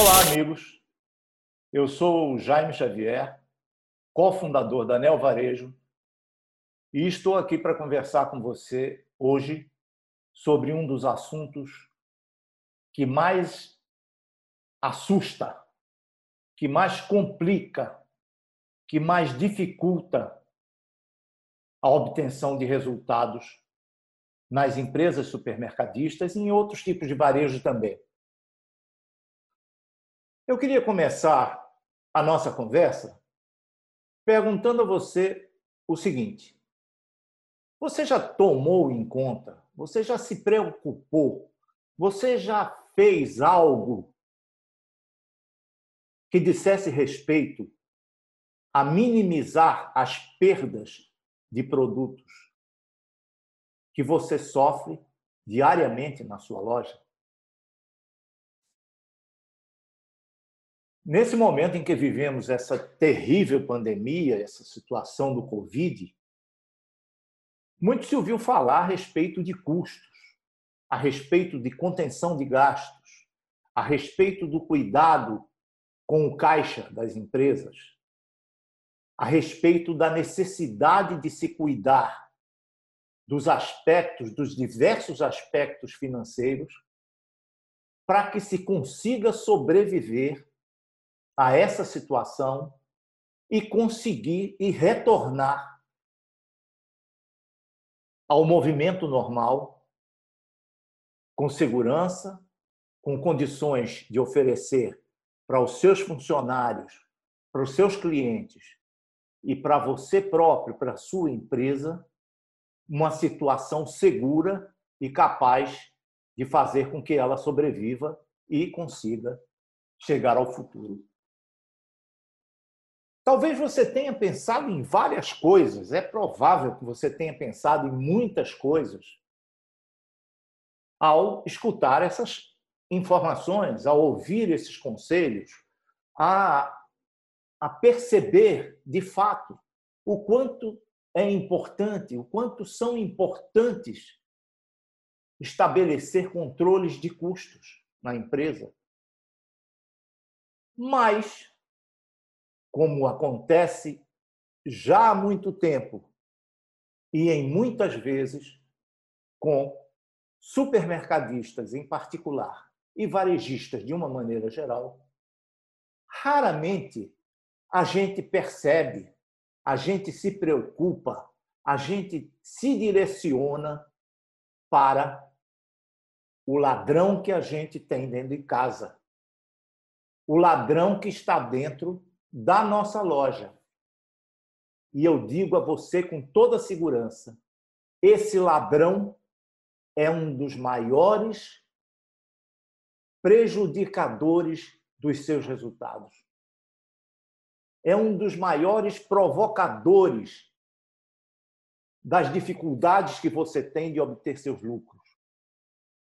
Olá, amigos. Eu sou o Jaime Xavier, cofundador da Neo Varejo, e estou aqui para conversar com você hoje sobre um dos assuntos que mais assusta, que mais complica, que mais dificulta a obtenção de resultados nas empresas supermercadistas e em outros tipos de varejo também. Eu queria começar a nossa conversa perguntando a você o seguinte: você já tomou em conta, você já se preocupou, você já fez algo que dissesse respeito a minimizar as perdas de produtos que você sofre diariamente na sua loja? Nesse momento em que vivemos essa terrível pandemia, essa situação do Covid, muito se ouviu falar a respeito de custos, a respeito de contenção de gastos, a respeito do cuidado com o caixa das empresas, a respeito da necessidade de se cuidar dos aspectos, dos diversos aspectos financeiros, para que se consiga sobreviver a essa situação e conseguir e retornar ao movimento normal, com segurança, com condições de oferecer para os seus funcionários, para os seus clientes e para você próprio, para a sua empresa, uma situação segura e capaz de fazer com que ela sobreviva e consiga chegar ao futuro. Talvez você tenha pensado em várias coisas, é provável que você tenha pensado em muitas coisas ao escutar essas informações, ao ouvir esses conselhos, a, a perceber de fato o quanto é importante, o quanto são importantes estabelecer controles de custos na empresa. Mas, como acontece já há muito tempo e em muitas vezes com supermercadistas em particular e varejistas de uma maneira geral, raramente a gente percebe a gente se preocupa, a gente se direciona para o ladrão que a gente tem dentro de casa. O ladrão que está dentro da nossa loja. E eu digo a você com toda segurança: esse ladrão é um dos maiores prejudicadores dos seus resultados é um dos maiores provocadores das dificuldades que você tem de obter seus lucros.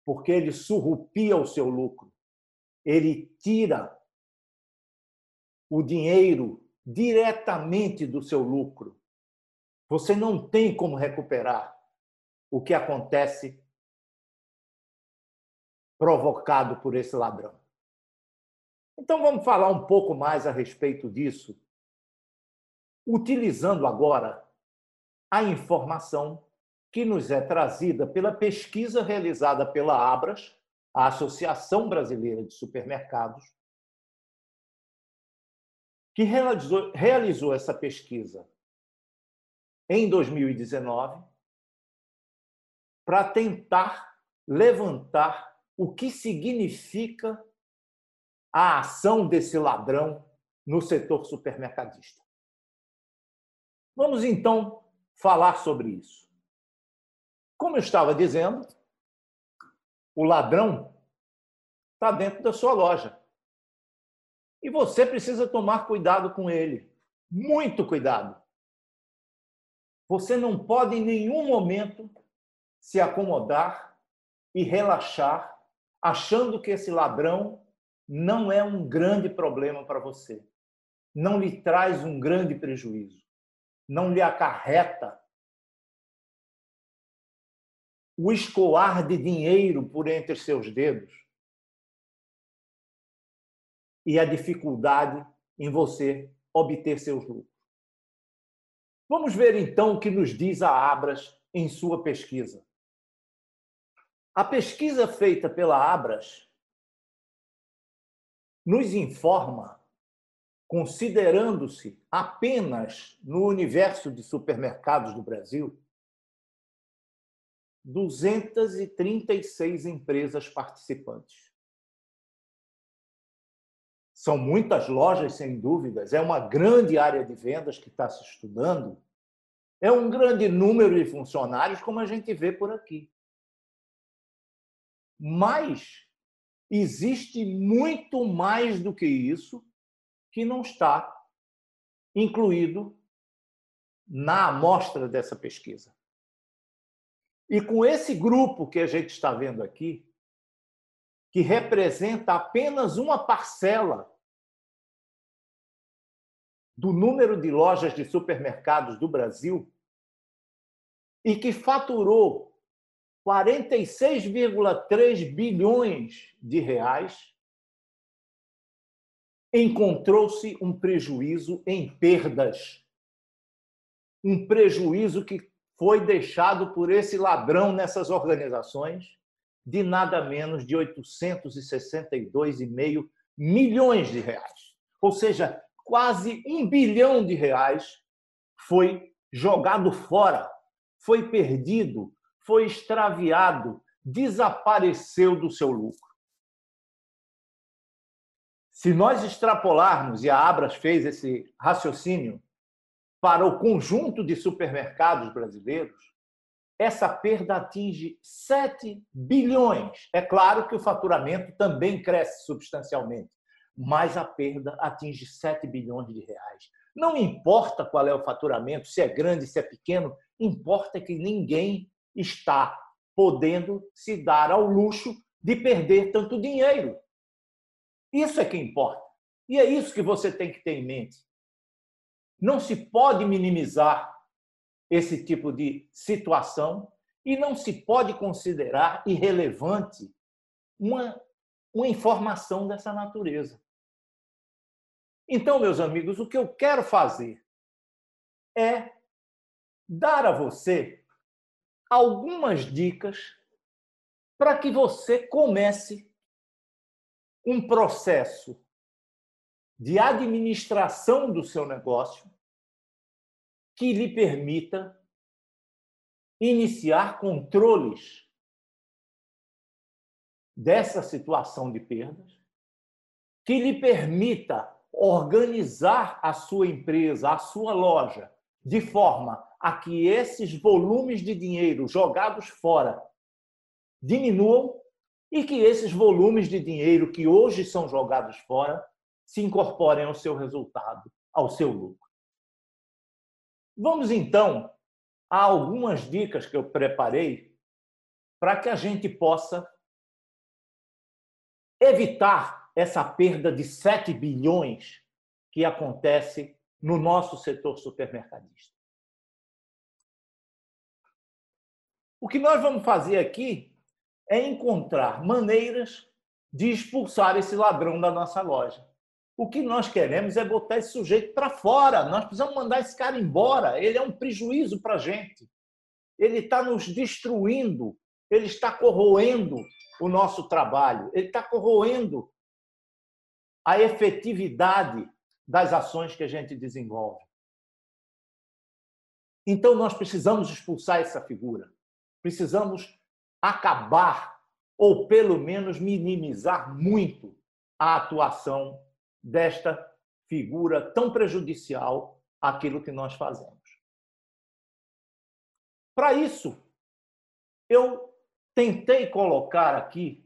Porque ele surrupia o seu lucro. Ele tira o dinheiro diretamente do seu lucro. Você não tem como recuperar o que acontece provocado por esse ladrão. Então vamos falar um pouco mais a respeito disso utilizando agora a informação que nos é trazida pela pesquisa realizada pela Abras, a Associação Brasileira de Supermercados, que realizou, realizou essa pesquisa em 2019 para tentar levantar o que significa a ação desse ladrão no setor supermercadista. Vamos então falar sobre isso. Como eu estava dizendo, o ladrão está dentro da sua loja. E você precisa tomar cuidado com ele. Muito cuidado. Você não pode em nenhum momento se acomodar e relaxar, achando que esse ladrão não é um grande problema para você, não lhe traz um grande prejuízo não lhe acarreta o escoar de dinheiro por entre seus dedos. E a dificuldade em você obter seus lucros. Vamos ver então o que nos diz a Abras em sua pesquisa. A pesquisa feita pela Abras nos informa, considerando-se apenas no universo de supermercados do Brasil, 236 empresas participantes. São muitas lojas, sem dúvidas, é uma grande área de vendas que está se estudando, é um grande número de funcionários, como a gente vê por aqui. Mas existe muito mais do que isso que não está incluído na amostra dessa pesquisa. E com esse grupo que a gente está vendo aqui, que representa apenas uma parcela do número de lojas de supermercados do Brasil e que faturou 46,3 bilhões de reais, encontrou-se um prejuízo em perdas. Um prejuízo que foi deixado por esse ladrão nessas organizações de nada menos de 862,5 milhões de reais. Ou seja, quase um bilhão de reais foi jogado fora, foi perdido, foi extraviado, desapareceu do seu lucro. Se nós extrapolarmos, e a Abras fez esse raciocínio, para o conjunto de supermercados brasileiros, essa perda atinge 7 bilhões. É claro que o faturamento também cresce substancialmente, mas a perda atinge 7 bilhões de reais. Não importa qual é o faturamento, se é grande, se é pequeno, importa que ninguém está podendo se dar ao luxo de perder tanto dinheiro. Isso é que importa. E é isso que você tem que ter em mente. Não se pode minimizar esse tipo de situação e não se pode considerar irrelevante uma, uma informação dessa natureza. Então, meus amigos, o que eu quero fazer é dar a você algumas dicas para que você comece um processo de administração do seu negócio que lhe permita iniciar controles dessa situação de perdas, que lhe permita organizar a sua empresa, a sua loja, de forma a que esses volumes de dinheiro jogados fora diminuam e que esses volumes de dinheiro que hoje são jogados fora se incorporem ao seu resultado, ao seu lucro. Vamos então a algumas dicas que eu preparei para que a gente possa evitar essa perda de 7 bilhões que acontece no nosso setor supermercadista. O que nós vamos fazer aqui é encontrar maneiras de expulsar esse ladrão da nossa loja. O que nós queremos é botar esse sujeito para fora. Nós precisamos mandar esse cara embora. Ele é um prejuízo para a gente. Ele está nos destruindo. Ele está corroendo o nosso trabalho. Ele está corroendo a efetividade das ações que a gente desenvolve. Então, nós precisamos expulsar essa figura. Precisamos acabar, ou pelo menos minimizar muito, a atuação desta figura tão prejudicial àquilo que nós fazemos. Para isso, eu tentei colocar aqui,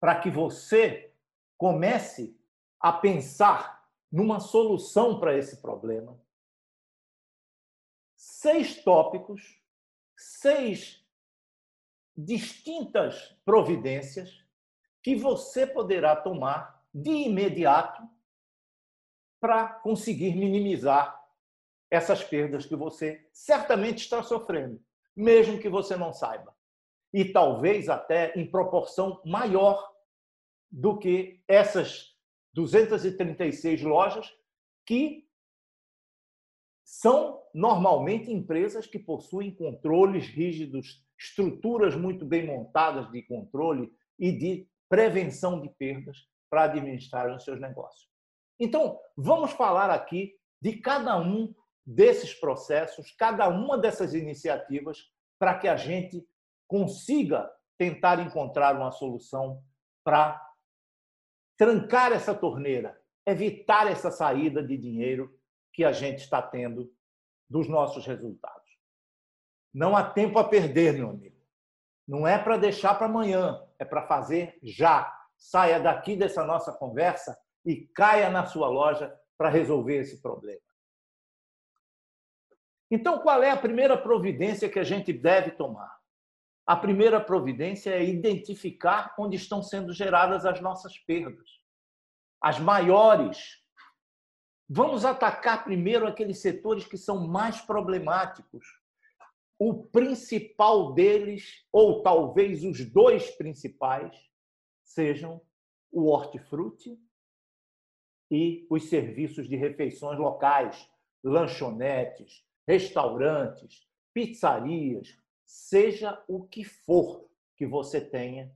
para que você comece a pensar numa solução para esse problema, seis tópicos, seis distintas providências que você poderá tomar de imediato para conseguir minimizar essas perdas que você certamente está sofrendo, mesmo que você não saiba. E talvez até em proporção maior do que essas 236 lojas que são normalmente empresas que possuem controles rígidos, estruturas muito bem montadas de controle e de prevenção de perdas para administrar os seus negócios. Então, vamos falar aqui de cada um desses processos, cada uma dessas iniciativas, para que a gente consiga tentar encontrar uma solução para trancar essa torneira, evitar essa saída de dinheiro que a gente está tendo dos nossos resultados. Não há tempo a perder, meu amigo. Não é para deixar para amanhã, é para fazer já. Saia daqui dessa nossa conversa e caia na sua loja para resolver esse problema. Então, qual é a primeira providência que a gente deve tomar? A primeira providência é identificar onde estão sendo geradas as nossas perdas. As maiores. Vamos atacar primeiro aqueles setores que são mais problemáticos. O principal deles, ou talvez os dois principais, sejam o hortifruti e os serviços de refeições locais, lanchonetes, restaurantes, pizzarias, seja o que for que você tenha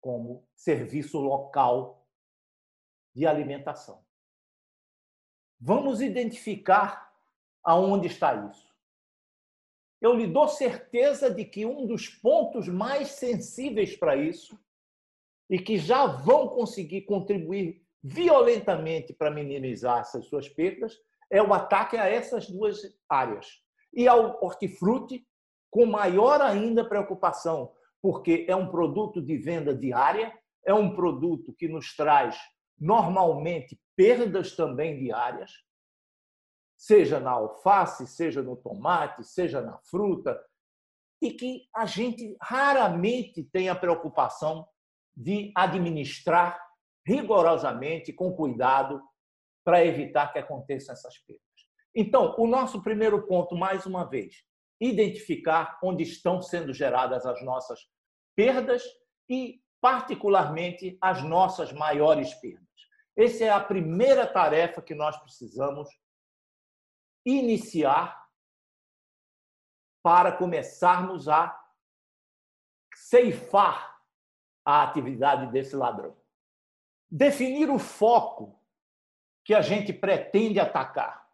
como serviço local de alimentação. Vamos identificar aonde está isso. Eu lhe dou certeza de que um dos pontos mais sensíveis para isso e que já vão conseguir contribuir violentamente para minimizar essas suas perdas é o ataque a essas duas áreas. E ao hortifruti, com maior ainda preocupação, porque é um produto de venda diária, é um produto que nos traz normalmente perdas também diárias, seja na alface, seja no tomate, seja na fruta, e que a gente raramente tem a preocupação de administrar rigorosamente, com cuidado, para evitar que aconteçam essas perdas. Então, o nosso primeiro ponto, mais uma vez, identificar onde estão sendo geradas as nossas perdas e, particularmente, as nossas maiores perdas. Essa é a primeira tarefa que nós precisamos iniciar para começarmos a ceifar a atividade desse ladrão. Definir o foco que a gente pretende atacar?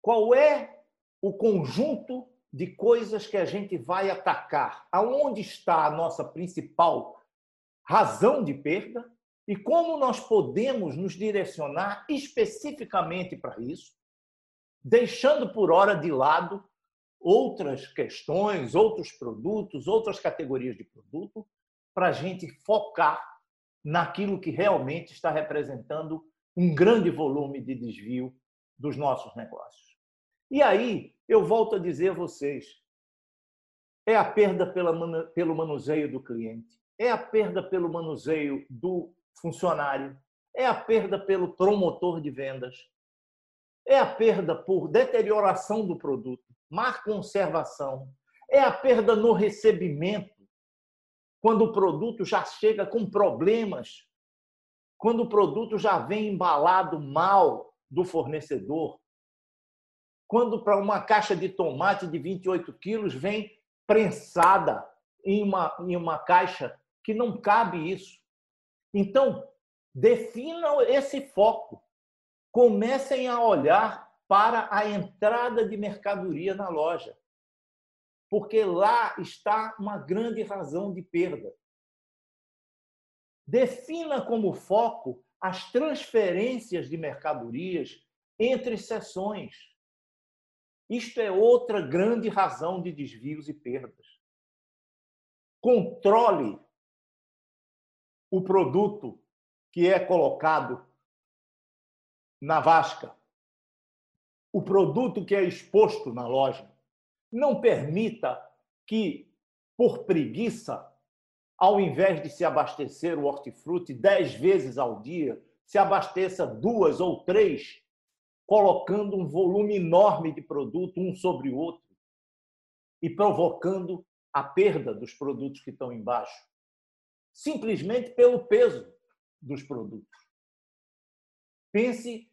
Qual é o conjunto de coisas que a gente vai atacar? Aonde está a nossa principal razão de perda? E como nós podemos nos direcionar especificamente para isso, deixando por hora de lado outras questões, outros produtos, outras categorias de produto, para a gente focar naquilo que realmente está representando um grande volume de desvio dos nossos negócios. E aí, eu volto a dizer a vocês, é a perda pelo manuseio do cliente, é a perda pelo manuseio do funcionário, é a perda pelo promotor de vendas, é a perda por deterioração do produto, má conservação, é a perda no recebimento, quando o produto já chega com problemas quando o produto já vem embalado mal do fornecedor, quando para uma caixa de tomate de 28 quilos vem prensada em uma, em uma caixa que não cabe isso. Então, definam esse foco. Comecem a olhar para a entrada de mercadoria na loja, porque lá está uma grande razão de perda. Defina como foco as transferências de mercadorias entre seções. Isto é outra grande razão de desvios e perdas. Controle o produto que é colocado na vasca, o produto que é exposto na loja. Não permita que, por preguiça, ao invés de se abastecer o hortifruti dez vezes ao dia, se abasteça duas ou três, colocando um volume enorme de produto um sobre o outro e provocando a perda dos produtos que estão embaixo, simplesmente pelo peso dos produtos. pense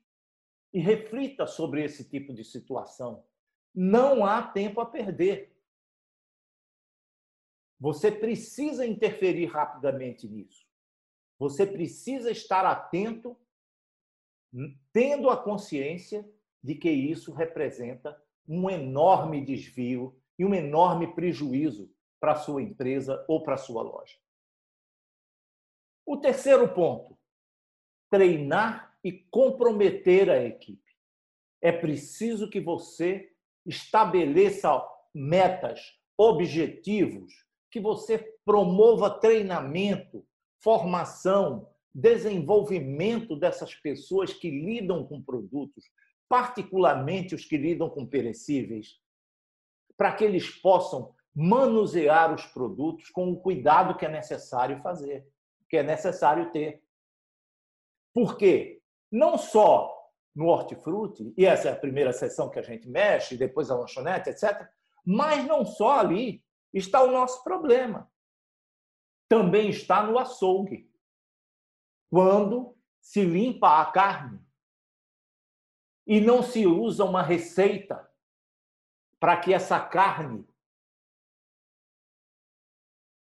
e reflita sobre esse tipo de situação. Não há tempo a perder. Você precisa interferir rapidamente nisso. Você precisa estar atento, tendo a consciência de que isso representa um enorme desvio e um enorme prejuízo para a sua empresa ou para a sua loja. O terceiro ponto: treinar e comprometer a equipe. É preciso que você estabeleça metas, objetivos, que você promova treinamento, formação, desenvolvimento dessas pessoas que lidam com produtos, particularmente os que lidam com perecíveis, para que eles possam manusear os produtos com o cuidado que é necessário fazer, que é necessário ter. Por quê? Não só no hortifruti, e essa é a primeira sessão que a gente mexe, depois a lanchonete, etc., mas não só ali está o nosso problema. Também está no açougue. Quando se limpa a carne e não se usa uma receita para que essa carne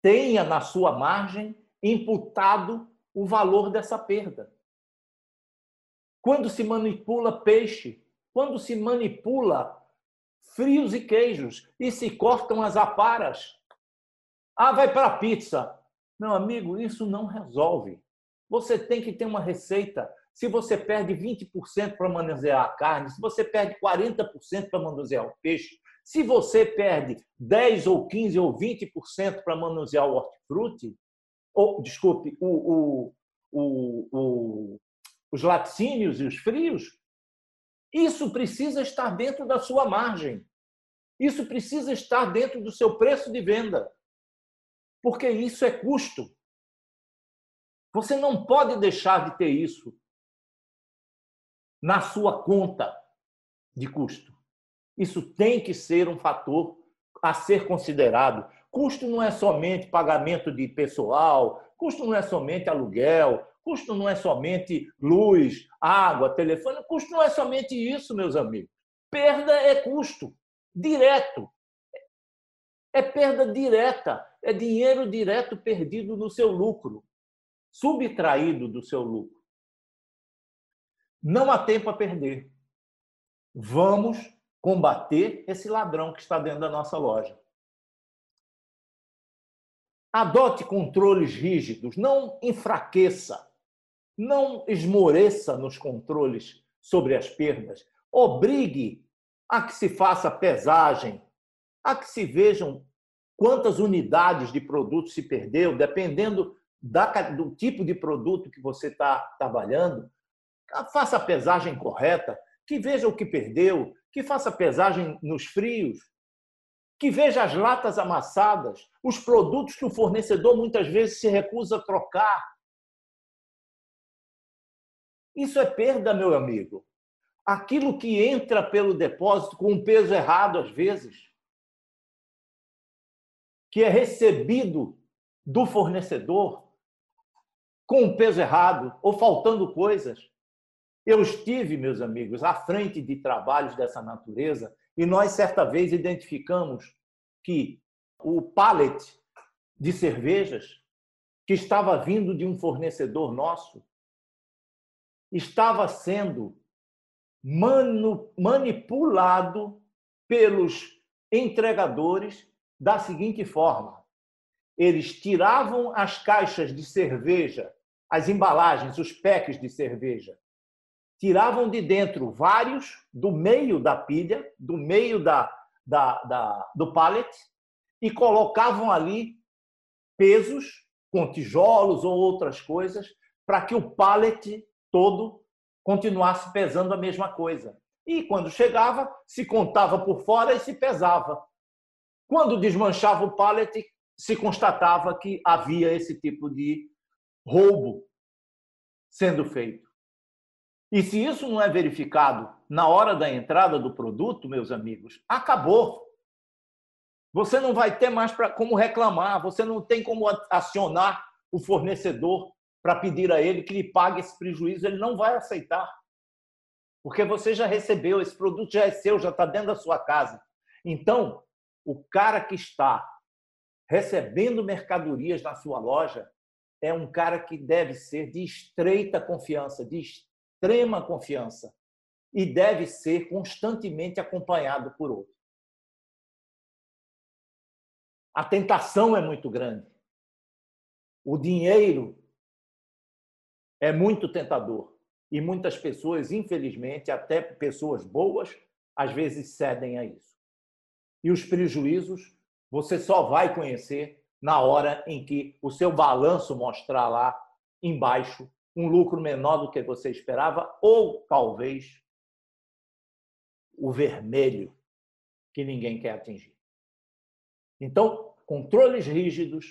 tenha na sua margem imputado o valor dessa perda. Quando se manipula peixe, quando se manipula frios e queijos e se cortam as aparas. Ah, vai para a pizza. Meu amigo, isso não resolve. Você tem que ter uma receita. Se você perde 20% para manusear a carne, se você perde 40% para manusear o peixe, se você perde 10 ou 15 ou 20% para manusear o hortifruti, ou, desculpe, o, o, o, os laticínios e os frios, isso precisa estar dentro da sua margem. Isso precisa estar dentro do seu preço de venda. Porque isso é custo. Você não pode deixar de ter isso na sua conta de custo. Isso tem que ser um fator a ser considerado. Custo não é somente pagamento de pessoal, custo não é somente aluguel, Custo não é somente luz, água, telefone, custo não é somente isso, meus amigos. Perda é custo direto. É perda direta, é dinheiro direto perdido no seu lucro, subtraído do seu lucro. Não há tempo a perder. Vamos combater esse ladrão que está dentro da nossa loja. Adote controles rígidos, não enfraqueça não esmoreça nos controles sobre as perdas. Obrigue a que se faça pesagem, a que se vejam quantas unidades de produto se perdeu, dependendo da, do tipo de produto que você está trabalhando. Faça a pesagem correta, que veja o que perdeu, que faça a pesagem nos frios, que veja as latas amassadas, os produtos que o fornecedor muitas vezes se recusa a trocar, isso é perda, meu amigo. Aquilo que entra pelo depósito com um peso errado, às vezes, que é recebido do fornecedor com um peso errado ou faltando coisas. Eu estive, meus amigos, à frente de trabalhos dessa natureza e nós, certa vez, identificamos que o pallet de cervejas que estava vindo de um fornecedor nosso estava sendo manipulado pelos entregadores da seguinte forma: eles tiravam as caixas de cerveja, as embalagens, os packs de cerveja, tiravam de dentro vários do meio da pilha, do meio da, da, da do pallet, e colocavam ali pesos com tijolos ou outras coisas para que o pallet todo continuasse pesando a mesma coisa. E quando chegava, se contava por fora e se pesava. Quando desmanchava o pallet, se constatava que havia esse tipo de roubo sendo feito. E se isso não é verificado na hora da entrada do produto, meus amigos, acabou. Você não vai ter mais para como reclamar, você não tem como acionar o fornecedor para pedir a ele que lhe pague esse prejuízo, ele não vai aceitar. Porque você já recebeu, esse produto já é seu, já está dentro da sua casa. Então, o cara que está recebendo mercadorias na sua loja é um cara que deve ser de estreita confiança, de extrema confiança, e deve ser constantemente acompanhado por outro. A tentação é muito grande. O dinheiro é muito tentador. E muitas pessoas, infelizmente, até pessoas boas, às vezes cedem a isso. E os prejuízos você só vai conhecer na hora em que o seu balanço mostrar lá embaixo um lucro menor do que você esperava ou talvez o vermelho que ninguém quer atingir. Então, controles rígidos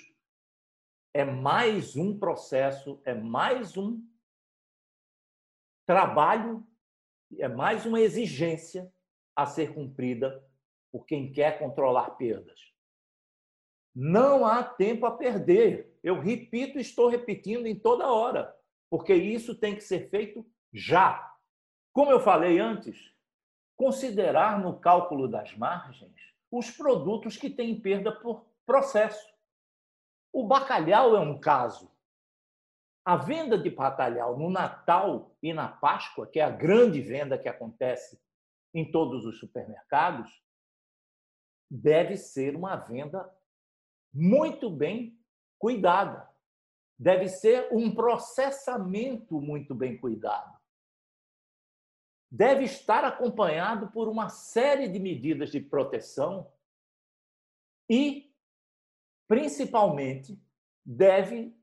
é mais um processo, é mais um trabalho, é mais uma exigência a ser cumprida por quem quer controlar perdas. Não há tempo a perder. Eu repito estou repetindo em toda hora, porque isso tem que ser feito já. Como eu falei antes, considerar no cálculo das margens os produtos que têm perda por processo. O bacalhau é um caso. A venda de bacalhau no Natal e na Páscoa, que é a grande venda que acontece em todos os supermercados, deve ser uma venda muito bem cuidada. Deve ser um processamento muito bem cuidado. Deve estar acompanhado por uma série de medidas de proteção e, principalmente, deve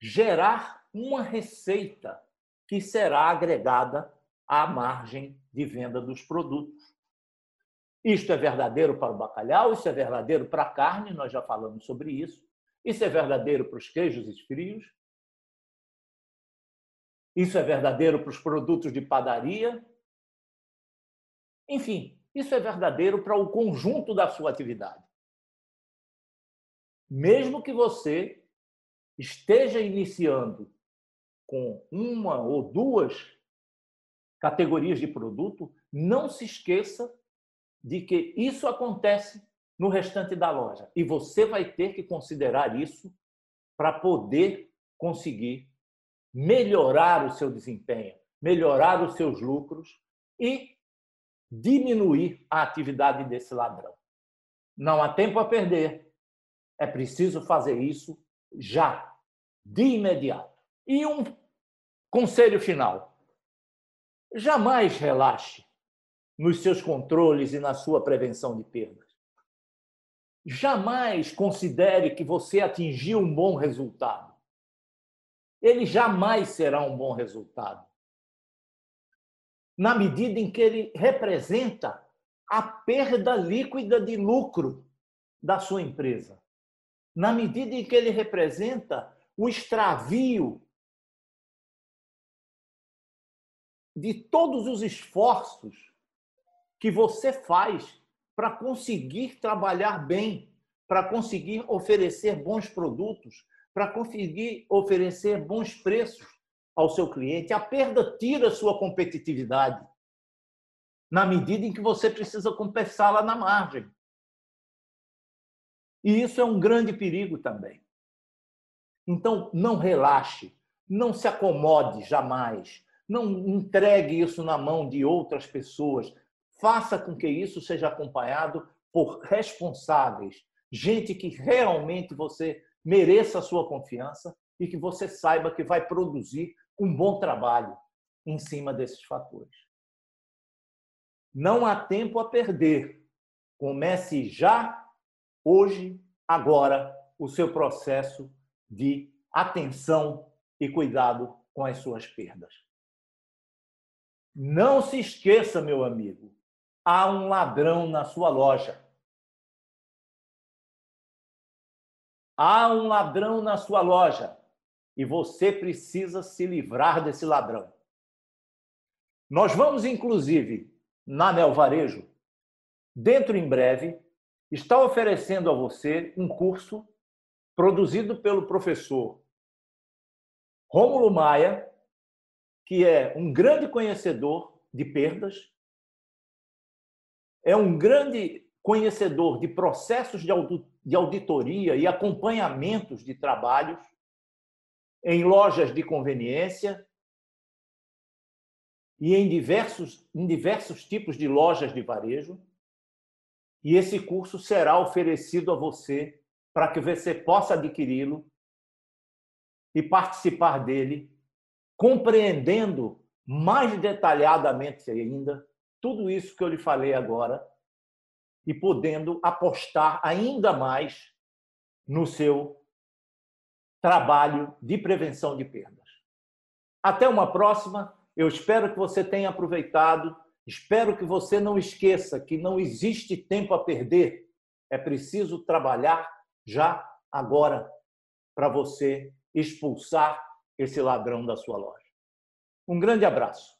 gerar uma receita que será agregada à margem de venda dos produtos. Isto é verdadeiro para o bacalhau, isso é verdadeiro para a carne, nós já falamos sobre isso. Isso é verdadeiro para os queijos frios. Isso é verdadeiro para os produtos de padaria. Enfim, isso é verdadeiro para o conjunto da sua atividade. Mesmo que você esteja iniciando com uma ou duas categorias de produto, não se esqueça de que isso acontece no restante da loja. E você vai ter que considerar isso para poder conseguir melhorar o seu desempenho, melhorar os seus lucros e diminuir a atividade desse ladrão. Não há tempo a perder. É preciso fazer isso já, de imediato. E um conselho final: jamais relaxe nos seus controles e na sua prevenção de perdas. Jamais considere que você atingiu um bom resultado. Ele jamais será um bom resultado. Na medida em que ele representa a perda líquida de lucro da sua empresa. Na medida em que ele representa o extravio de todos os esforços que você faz para conseguir trabalhar bem, para conseguir oferecer bons produtos, para conseguir oferecer bons preços ao seu cliente. A perda tira sua competitividade na medida em que você precisa compensá-la na margem. E isso é um grande perigo também. Então, não relaxe, não se acomode jamais, não entregue isso na mão de outras pessoas, faça com que isso seja acompanhado por responsáveis, gente que realmente você mereça a sua confiança e que você saiba que vai produzir um bom trabalho em cima desses fatores. Não há tempo a perder. Comece já, hoje, agora, o seu processo de atenção e cuidado com as suas perdas. Não se esqueça, meu amigo, há um ladrão na sua loja. Há um ladrão na sua loja e você precisa se livrar desse ladrão. Nós vamos, inclusive, na Nel Varejo, dentro em breve, está oferecendo a você um curso produzido pelo professor Rômulo Maia, que é um grande conhecedor de perdas, é um grande conhecedor de processos de auditoria e acompanhamentos de trabalhos em lojas de conveniência e em diversos, em diversos tipos de lojas de varejo. E esse curso será oferecido a você para que você possa adquiri-lo e participar dele, compreendendo mais detalhadamente ainda tudo isso que eu lhe falei agora e podendo apostar ainda mais no seu trabalho de prevenção de perdas. Até uma próxima. Eu espero que você tenha aproveitado. Espero que você não esqueça que não existe tempo a perder. É preciso trabalhar já agora para você expulsar esse ladrão da sua loja. Um grande abraço.